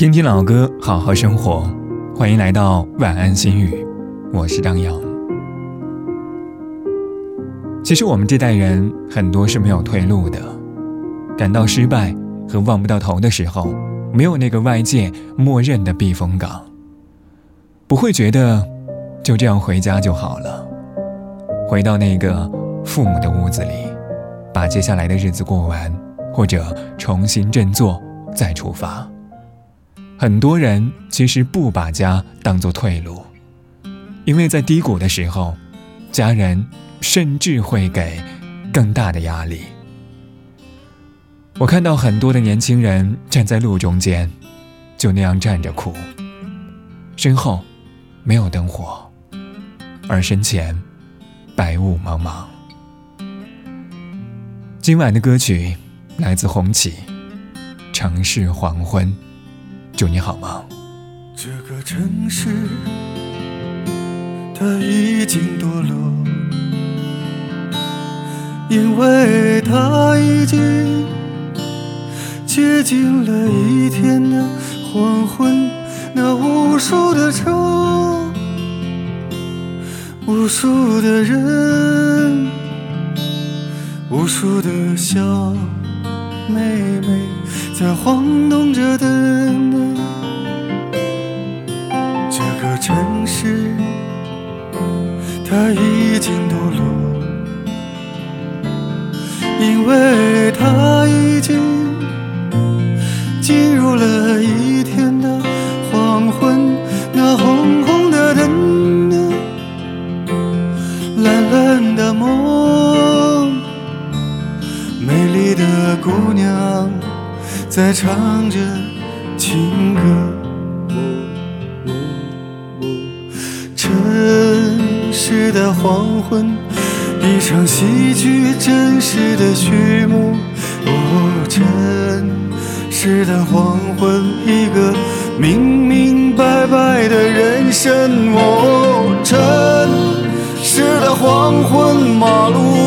听听老歌，好好生活。欢迎来到晚安心语，我是张扬。其实我们这代人很多是没有退路的，感到失败和望不到头的时候，没有那个外界默认的避风港，不会觉得就这样回家就好了，回到那个父母的屋子里，把接下来的日子过完，或者重新振作再出发。很多人其实不把家当作退路，因为在低谷的时候，家人甚至会给更大的压力。我看到很多的年轻人站在路中间，就那样站着哭，身后没有灯火，而身前白雾茫茫。今晚的歌曲来自红旗，《城市黄昏》。就你好吗？这个城市，它已经堕落，因为它已经接近了一天的黄昏。那无数的车，无数的人，无数的小妹妹在晃动着灯。他已经堕落，因为他已经进入了一天的黄昏。那红红的灯，蓝蓝的梦，美丽的姑娘在唱着情歌。的黄昏，一场戏剧真实的序幕。哦，真实的黄昏，一个明明白白的人生。哦，真实的黄昏，马路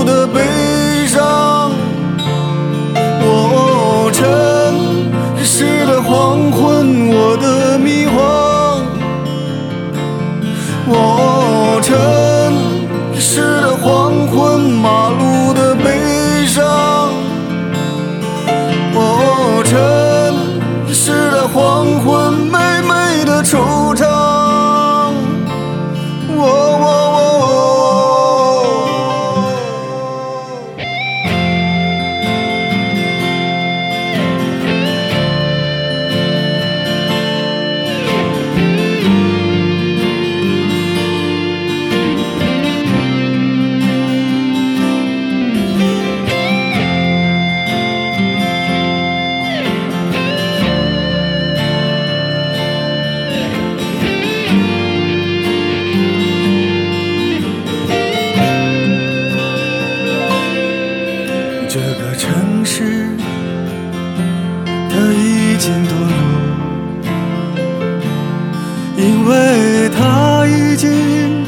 因为它已经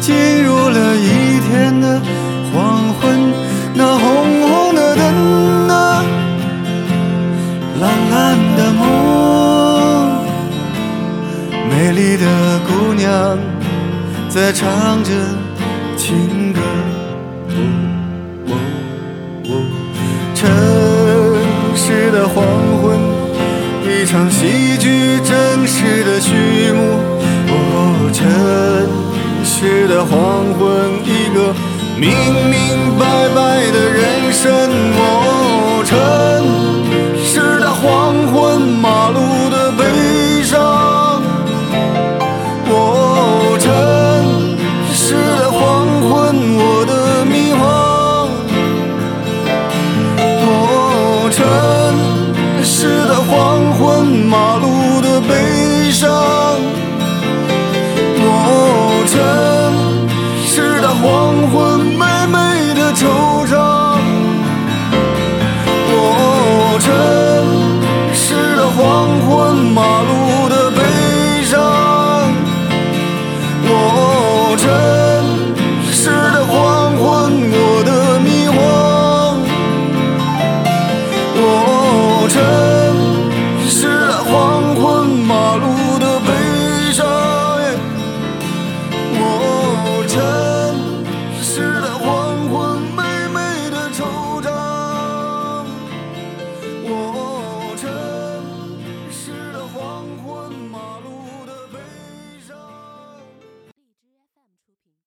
进入了一天的黄昏。那红红的灯啊，蓝蓝的梦，美丽的姑娘在唱着情歌。城市的黄昏，一场戏剧世的序幕。哦，真实的黄昏，一个明明白白的人生。梦，真。